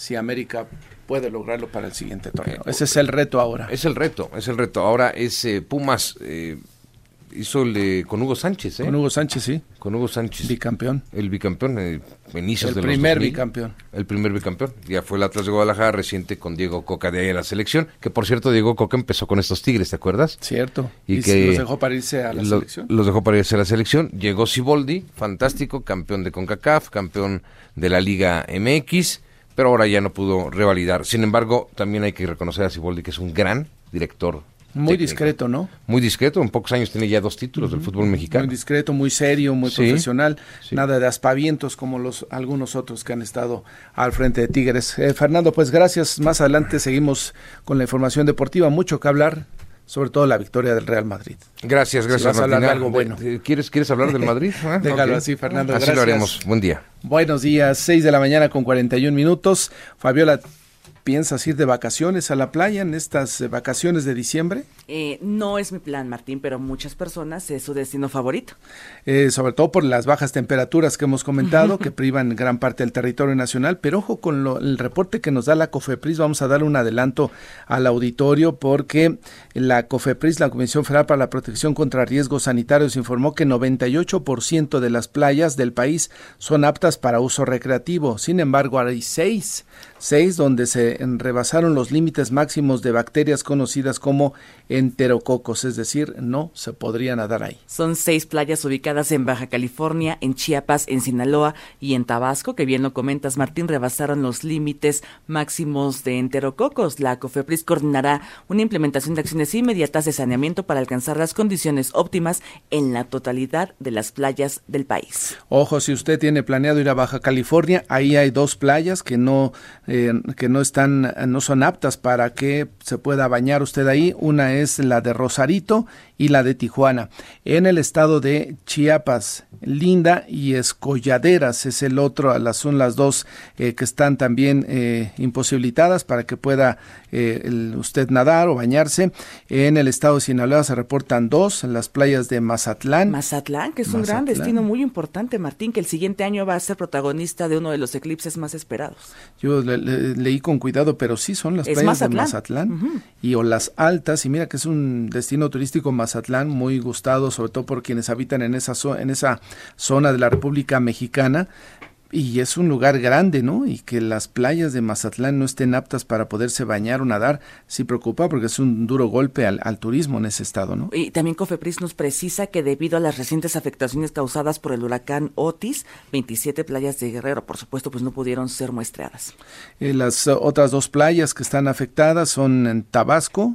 Si América puede lograrlo para el siguiente torneo. Ese es el reto ahora. Es el reto, es el reto. Ahora es eh, Pumas. Eh, hizo el con Hugo Sánchez, ¿eh? Con Hugo Sánchez, sí. Con Hugo Sánchez. Bicampeón. El bicampeón, eh, inicios el primer bicampeón. El primer bicampeón. Ya fue el Atlas de Guadalajara reciente con Diego Coca de ahí a la selección. Que por cierto, Diego Coca empezó con estos Tigres, ¿te acuerdas? Cierto. Y, que los dejó para irse a la selección. Los dejó para irse a la selección. Llegó Siboldi, fantástico, campeón de CONCACAF, campeón de la Liga MX, pero ahora ya no pudo revalidar. Sin embargo, también hay que reconocer a Siboldi que es un gran director muy discreto, ¿no? Muy discreto, en pocos años tiene ya dos títulos del fútbol mexicano. Muy discreto, muy serio, muy profesional, nada de aspavientos como los algunos otros que han estado al frente de Tigres. Eh, Fernando, pues gracias. Más adelante seguimos con la información deportiva, mucho que hablar sobre todo la victoria del Real Madrid. Gracias, gracias. Si hablar de algo bueno. ¿Quieres, ¿Quieres hablar del Madrid? Ah, Déjalo así, Fernando. Así lo haremos. Buen día. Buenos días, 6 de la mañana con 41 minutos. Fabiola, ¿Piensas ir de vacaciones a la playa en estas eh, vacaciones de diciembre? Eh, no es mi plan, Martín, pero muchas personas es su destino favorito. Eh, sobre todo por las bajas temperaturas que hemos comentado, que privan gran parte del territorio nacional. Pero ojo con el reporte que nos da la COFEPRIS, vamos a dar un adelanto al auditorio porque la COFEPRIS, la Comisión Federal para la Protección contra Riesgos Sanitarios, informó que 98% de las playas del país son aptas para uso recreativo. Sin embargo, hay seis 6, donde se rebasaron los límites máximos de bacterias conocidas como enterococos, es decir, no se podría nadar ahí. Son seis playas ubicadas en Baja California, en Chiapas, en Sinaloa y en Tabasco, que bien lo comentas, Martín, rebasaron los límites máximos de enterococos. La COFEPRIS coordinará una implementación de acciones inmediatas de saneamiento para alcanzar las condiciones óptimas en la totalidad de las playas del país. Ojo, si usted tiene planeado ir a Baja California, ahí hay dos playas que no eh, que no están, no son aptas para que se pueda bañar usted ahí. Una es la de Rosarito y la de Tijuana. En el estado de Chiapas, Linda y Escolladeras es el otro, las, son las dos eh, que están también eh, imposibilitadas para que pueda eh, usted nadar o bañarse. En el estado de Sinaloa se reportan dos, en las playas de Mazatlán. Mazatlán, que es un gran destino muy importante, Martín, que el siguiente año va a ser protagonista de uno de los eclipses más esperados. Yo leí con cuidado, pero sí son las playas de Mazatlán y o las altas, y mira que es un destino turístico Mazatlán muy gustado, sobre todo por quienes habitan en esa, en esa zona de la República Mexicana y es un lugar grande, ¿no? Y que las playas de Mazatlán no estén aptas para poderse bañar o nadar, sí preocupa porque es un duro golpe al, turismo en ese estado, ¿no? Y también Cofepris nos precisa que debido a las recientes afectaciones causadas por el huracán Otis, 27 playas de Guerrero, por supuesto, pues no pudieron ser muestreadas. Eh, las otras dos playas que están afectadas son en Tabasco,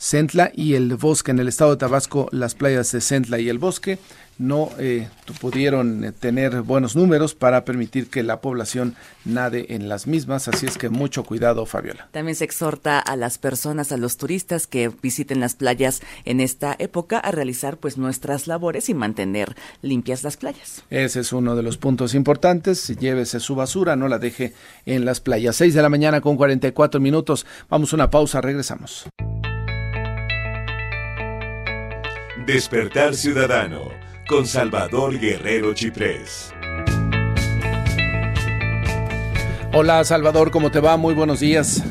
Centla y el Bosque. En el estado de Tabasco, las playas de Centla y el Bosque no eh, pudieron eh, tener buenos números para permitir que la población nade en las mismas, así es que mucho cuidado, Fabiola. También se exhorta a las personas, a los turistas que visiten las playas en esta época a realizar pues nuestras labores y mantener limpias las playas. Ese es uno de los puntos importantes, llévese su basura, no la deje en las playas. 6 de la mañana con 44 minutos, vamos a una pausa, regresamos. Despertar Ciudadano con Salvador Guerrero Chiprés. Hola Salvador, ¿cómo te va? Muy buenos días.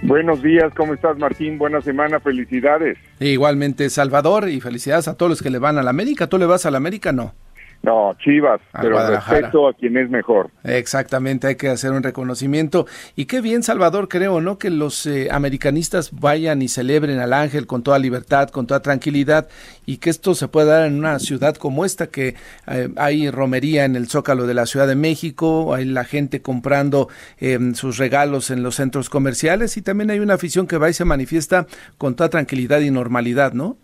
Buenos días, ¿cómo estás Martín? Buena semana, felicidades. Igualmente Salvador y felicidades a todos los que le van a la América. ¿Tú le vas a la América? No. No, Chivas, pero respeto a quien es mejor. Exactamente, hay que hacer un reconocimiento. Y qué bien, Salvador, creo, ¿no? Que los eh, americanistas vayan y celebren al ángel con toda libertad, con toda tranquilidad, y que esto se pueda dar en una ciudad como esta, que eh, hay romería en el Zócalo de la Ciudad de México, hay la gente comprando em, sus regalos en los centros comerciales, y también hay una afición que va y se manifiesta con toda tranquilidad y normalidad, ¿no?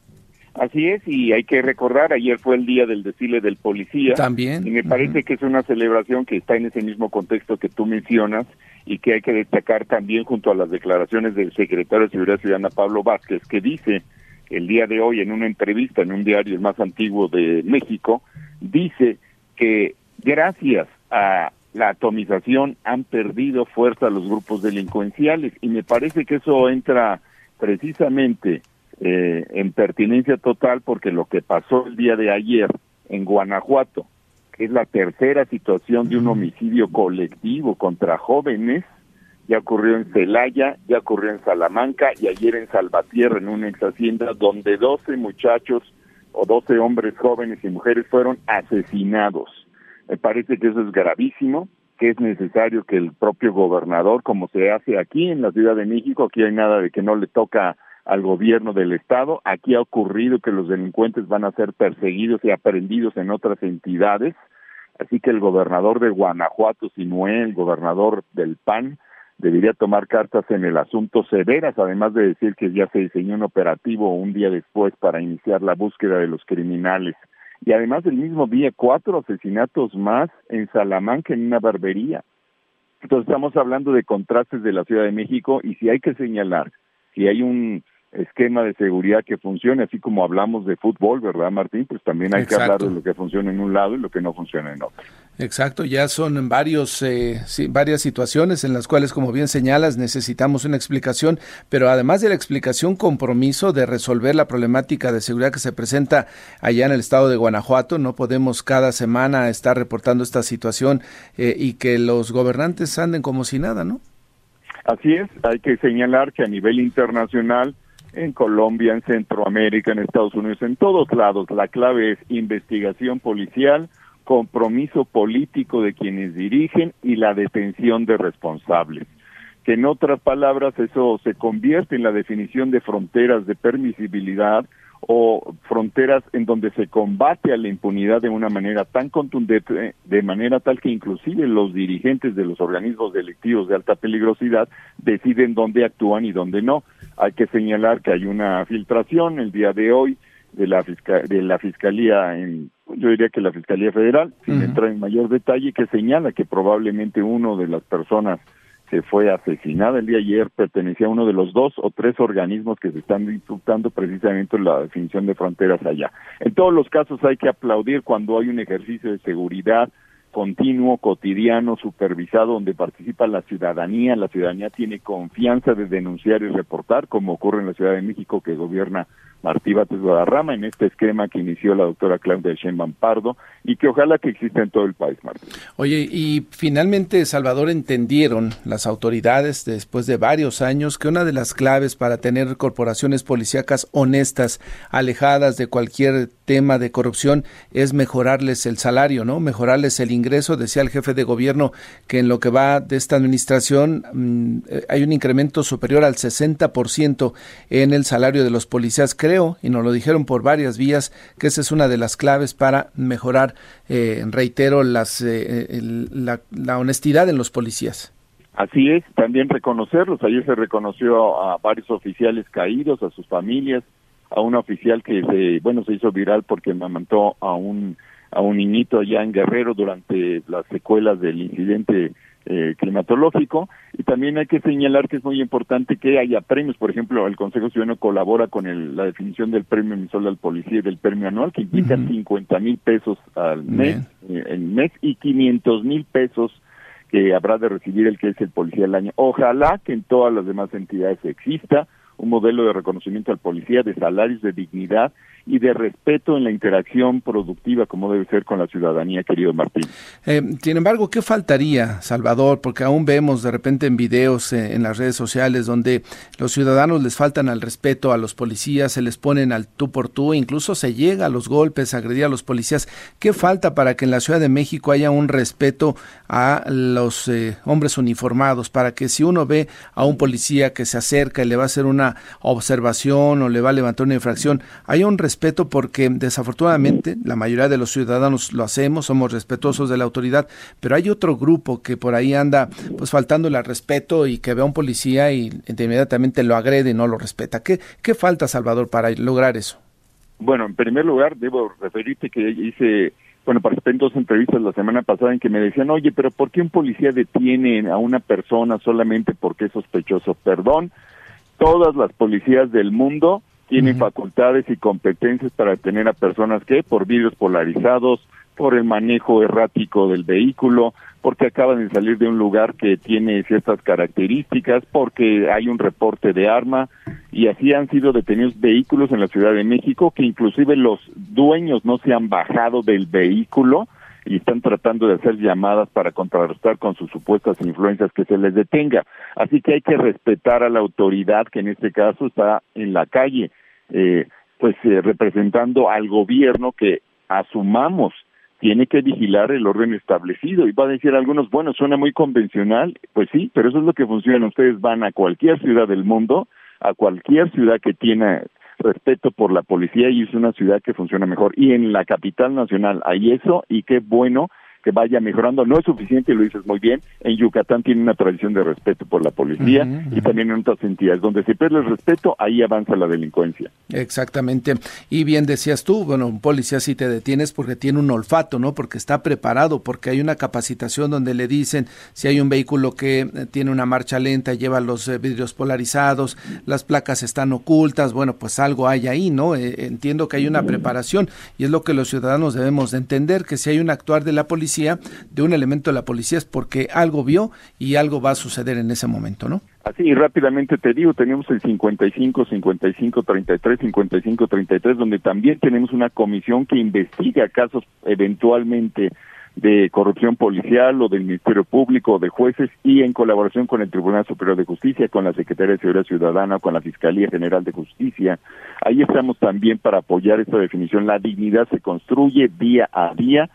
Así es, y hay que recordar, ayer fue el día del desfile del policía. También. Y me parece que es una celebración que está en ese mismo contexto que tú mencionas y que hay que destacar también junto a las declaraciones del secretario de Seguridad Ciudadana Pablo Vázquez, que dice el día de hoy en una entrevista en un diario el más antiguo de México, dice que gracias a la atomización han perdido fuerza los grupos delincuenciales y me parece que eso entra precisamente eh, en pertinencia total porque lo que pasó el día de ayer en Guanajuato, que es la tercera situación de un homicidio colectivo contra jóvenes, ya ocurrió en Celaya, ya ocurrió en Salamanca y ayer en Salvatierra, en una ex hacienda, donde 12 muchachos o 12 hombres jóvenes y mujeres fueron asesinados. Me parece que eso es gravísimo, que es necesario que el propio gobernador, como se hace aquí en la Ciudad de México, aquí hay nada de que no le toca al gobierno del estado. Aquí ha ocurrido que los delincuentes van a ser perseguidos y aprendidos en otras entidades. Así que el gobernador de Guanajuato, Sinué, el gobernador del PAN, debería tomar cartas en el asunto severas, además de decir que ya se diseñó un operativo un día después para iniciar la búsqueda de los criminales. Y además el mismo día cuatro asesinatos más en Salamanca en una barbería. Entonces estamos hablando de contrastes de la Ciudad de México y si hay que señalar, si hay un esquema de seguridad que funcione, así como hablamos de fútbol, ¿verdad, Martín? Pues también hay que hablar de lo que funciona en un lado y lo que no funciona en otro. Exacto, ya son varios, eh, varias situaciones en las cuales, como bien señalas, necesitamos una explicación, pero además de la explicación, compromiso de resolver la problemática de seguridad que se presenta allá en el estado de Guanajuato. No podemos cada semana estar reportando esta situación eh, y que los gobernantes anden como si nada, ¿no? Así es, hay que señalar que a nivel internacional en Colombia, en Centroamérica, en Estados Unidos, en todos lados. La clave es investigación policial, compromiso político de quienes dirigen y la detención de responsables. Que en otras palabras eso se convierte en la definición de fronteras de permisibilidad o fronteras en donde se combate a la impunidad de una manera tan contundente, de manera tal que inclusive los dirigentes de los organismos delictivos de alta peligrosidad deciden dónde actúan y dónde no. Hay que señalar que hay una filtración el día de hoy de la, de la Fiscalía, en, yo diría que la Fiscalía Federal, sin entrar en mayor detalle, que señala que probablemente uno de las personas que fue asesinada el día ayer pertenecía a uno de los dos o tres organismos que se están disfrutando precisamente la definición de fronteras allá. En todos los casos hay que aplaudir cuando hay un ejercicio de seguridad continuo, cotidiano, supervisado, donde participa la ciudadanía. La ciudadanía tiene confianza de denunciar y reportar, como ocurre en la Ciudad de México, que gobierna Martí Bates Guadarrama en este esquema que inició la doctora Claudia Sheinbaum Pardo y que ojalá que exista en todo el país, Martín. Oye, y finalmente, Salvador, entendieron las autoridades después de varios años que una de las claves para tener corporaciones policíacas honestas, alejadas de cualquier tema de corrupción, es mejorarles el salario, ¿no? Mejorarles el ingreso. Decía el jefe de gobierno que en lo que va de esta administración mm, eh, hay un incremento superior al 60% en el salario de los policías. Y nos lo dijeron por varias vías, que esa es una de las claves para mejorar, eh, reitero, las, eh, la, la honestidad en los policías. Así es, también reconocerlos. Ayer se reconoció a varios oficiales caídos, a sus familias, a un oficial que se, bueno, se hizo viral porque amamantó a un a un niñito allá en Guerrero durante las secuelas del incidente eh, climatológico y también hay que señalar que es muy importante que haya premios, por ejemplo, el Consejo Ciudadano colabora con el, la definición del premio mensual al policía y del premio anual que implica 50 mil pesos al mes, eh, en mes y 500 mil pesos que habrá de recibir el que es el policía del año. Ojalá que en todas las demás entidades exista un modelo de reconocimiento al policía, de salarios, de dignidad y de respeto en la interacción productiva como debe ser con la ciudadanía, querido Martín. Eh, sin embargo, ¿qué faltaría, Salvador? Porque aún vemos de repente en videos eh, en las redes sociales donde los ciudadanos les faltan al respeto a los policías, se les ponen al tú por tú, incluso se llega a los golpes, a agredir a los policías. ¿Qué falta para que en la Ciudad de México haya un respeto a los eh, hombres uniformados? Para que si uno ve a un policía que se acerca y le va a hacer una observación o le va a levantar una infracción, haya un respeto respeto porque desafortunadamente la mayoría de los ciudadanos lo hacemos, somos respetuosos de la autoridad, pero hay otro grupo que por ahí anda pues faltándole al respeto y que ve a un policía y inmediatamente lo agrede y no lo respeta. ¿Qué, qué falta, Salvador, para lograr eso? Bueno, en primer lugar, debo referirte que hice bueno, participé en dos entrevistas la semana pasada en que me decían, oye, pero ¿por qué un policía detiene a una persona solamente porque es sospechoso? Perdón, todas las policías del mundo tienen facultades y competencias para detener a personas que por vidrios polarizados, por el manejo errático del vehículo, porque acaban de salir de un lugar que tiene ciertas características, porque hay un reporte de arma y así han sido detenidos vehículos en la Ciudad de México que inclusive los dueños no se han bajado del vehículo y están tratando de hacer llamadas para contrarrestar con sus supuestas influencias que se les detenga. Así que hay que respetar a la autoridad que en este caso está en la calle, eh, pues eh, representando al gobierno que asumamos tiene que vigilar el orden establecido. Y va a decir algunos, bueno, suena muy convencional, pues sí, pero eso es lo que funciona. Ustedes van a cualquier ciudad del mundo, a cualquier ciudad que tiene respeto por la policía y es una ciudad que funciona mejor. Y en la capital nacional hay eso y qué bueno que vaya mejorando. No es suficiente, lo dices muy bien. En Yucatán tiene una tradición de respeto por la policía y también en otras entidades. Donde se pierde el respeto, ahí avanza la delincuencia. Exactamente. Y bien decías tú, bueno, un policía sí te detienes porque tiene un olfato, ¿no? Porque está preparado, porque hay una capacitación donde le dicen si hay un vehículo que eh, tiene una marcha lenta, lleva los eh, vidrios polarizados, las placas están ocultas, bueno, pues algo hay ahí, ¿no? Eh, entiendo que hay una preparación y es lo que los ciudadanos debemos de entender, que si hay un actuar de la policía, de un elemento de la policía es porque algo vio y algo va a suceder en ese momento, ¿no? Así, rápidamente te digo, tenemos el 55, 55, 33, 55, 33, donde también tenemos una comisión que investiga casos eventualmente de corrupción policial o del Ministerio Público o de jueces y en colaboración con el Tribunal Superior de Justicia, con la Secretaría de Seguridad Ciudadana, con la Fiscalía General de Justicia. Ahí estamos también para apoyar esta definición. La dignidad se construye día a día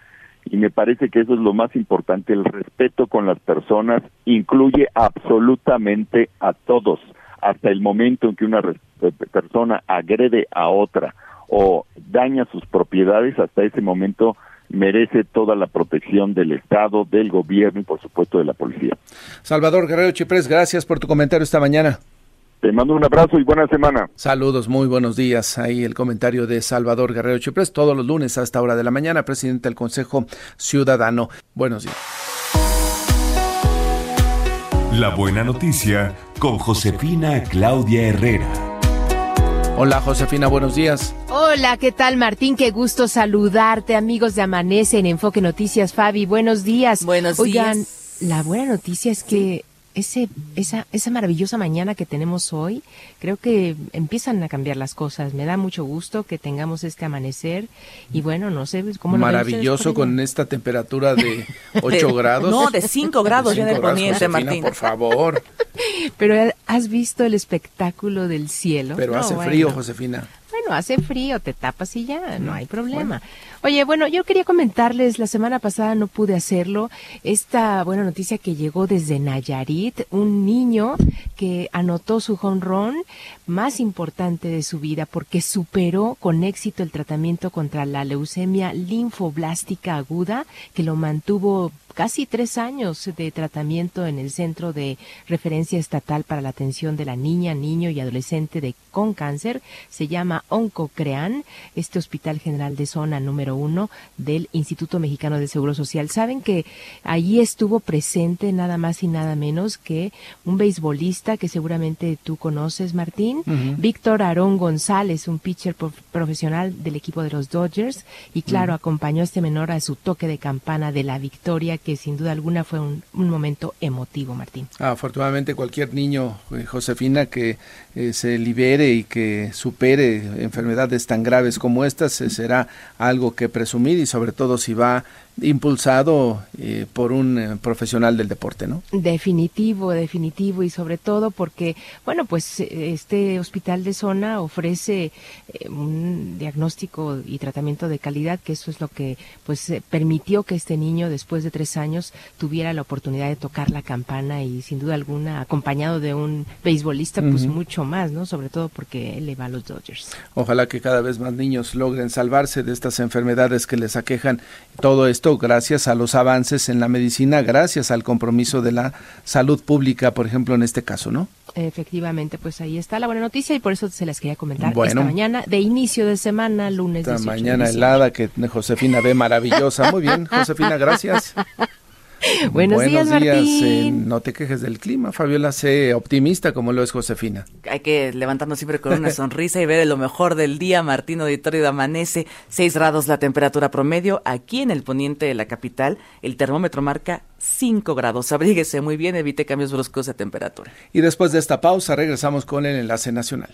y me parece que eso es lo más importante, el respeto con las personas incluye absolutamente a todos, hasta el momento en que una persona agrede a otra o daña sus propiedades, hasta ese momento merece toda la protección del Estado, del gobierno y por supuesto de la policía. Salvador Guerrero Chiprés, gracias por tu comentario esta mañana. Te mando un abrazo y buena semana. Saludos, muy buenos días. Ahí el comentario de Salvador Guerrero Chiprés, todos los lunes a esta hora de la mañana, presidente del Consejo Ciudadano. Buenos días. La buena noticia con Josefina Claudia Herrera. Hola Josefina, buenos días. Hola, ¿qué tal Martín? Qué gusto saludarte, amigos de Amanece en Enfoque Noticias, Fabi. Buenos días. Buenos Oigan, la buena noticia es que ese, esa, esa maravillosa mañana que tenemos hoy, creo que empiezan a cambiar las cosas. Me da mucho gusto que tengamos este amanecer y bueno, no sé cómo lo Maravilloso con esta temperatura de 8 grados. No, de 5 grados ya en el poniente, Martín. Por favor. Pero has visto el espectáculo del cielo. Pero hace frío, Josefina. Bueno, hace frío, te tapas y ya, no hay problema. Oye, bueno, yo quería comentarles, la semana pasada no pude hacerlo, esta buena noticia que llegó desde Nayarit, un niño que anotó su home run más importante de su vida porque superó con éxito el tratamiento contra la leucemia linfoblástica aguda que lo mantuvo casi tres años de tratamiento en el Centro de Referencia Estatal para la Atención de la Niña, Niño y Adolescente de, con Cáncer. Se llama OncoCrean, este Hospital General de Zona número uno del Instituto Mexicano de Seguro Social. Saben que allí estuvo presente nada más y nada menos que un beisbolista que seguramente tú conoces, Martín, Víctor Aarón González, un pitcher profesional del equipo de los Dodgers. Y claro, acompañó a este menor a su toque de campana de la victoria que sin duda alguna fue un, momento emotivo, Martín. afortunadamente cualquier niño, eh, Josefina, que eh, se libere y que supere enfermedades tan graves como estas, eh, será algo que presumir y sobre todo si va impulsado eh, por un eh, profesional del deporte, ¿no? Definitivo, definitivo y sobre todo porque, bueno, pues este hospital de zona ofrece eh, un diagnóstico y tratamiento de calidad, que eso es lo que pues permitió que este niño después de tres años tuviera la oportunidad de tocar la campana y sin duda alguna acompañado de un beisbolista, pues mucho más, ¿no? Sobre todo porque él le va a los Dodgers. Ojalá que cada vez más niños logren salvarse de estas enfermedades que les aquejan. Todo esto gracias a los avances en la medicina, gracias al compromiso de la salud pública, por ejemplo, en este caso, ¿no? Efectivamente, pues ahí está la buena noticia y por eso se las quería comentar esta mañana de inicio de semana, lunes. Esta mañana helada que Josefina ve maravillosa. Muy bien, Josefina, gracias. Buenos, días, Martín. no te quejes del clima, Fabiola, sé optimista como lo es Josefina. Hay que levantarnos siempre con una sonrisa y ver lo mejor del día. Martín Auditorio de Amanece, 6 grados la temperatura promedio. Aquí en el poniente de la capital, el termómetro marca 5 grados. Abríguese muy bien, evite cambios bruscos de temperatura. Y después de esta pausa, regresamos con el enlace nacional.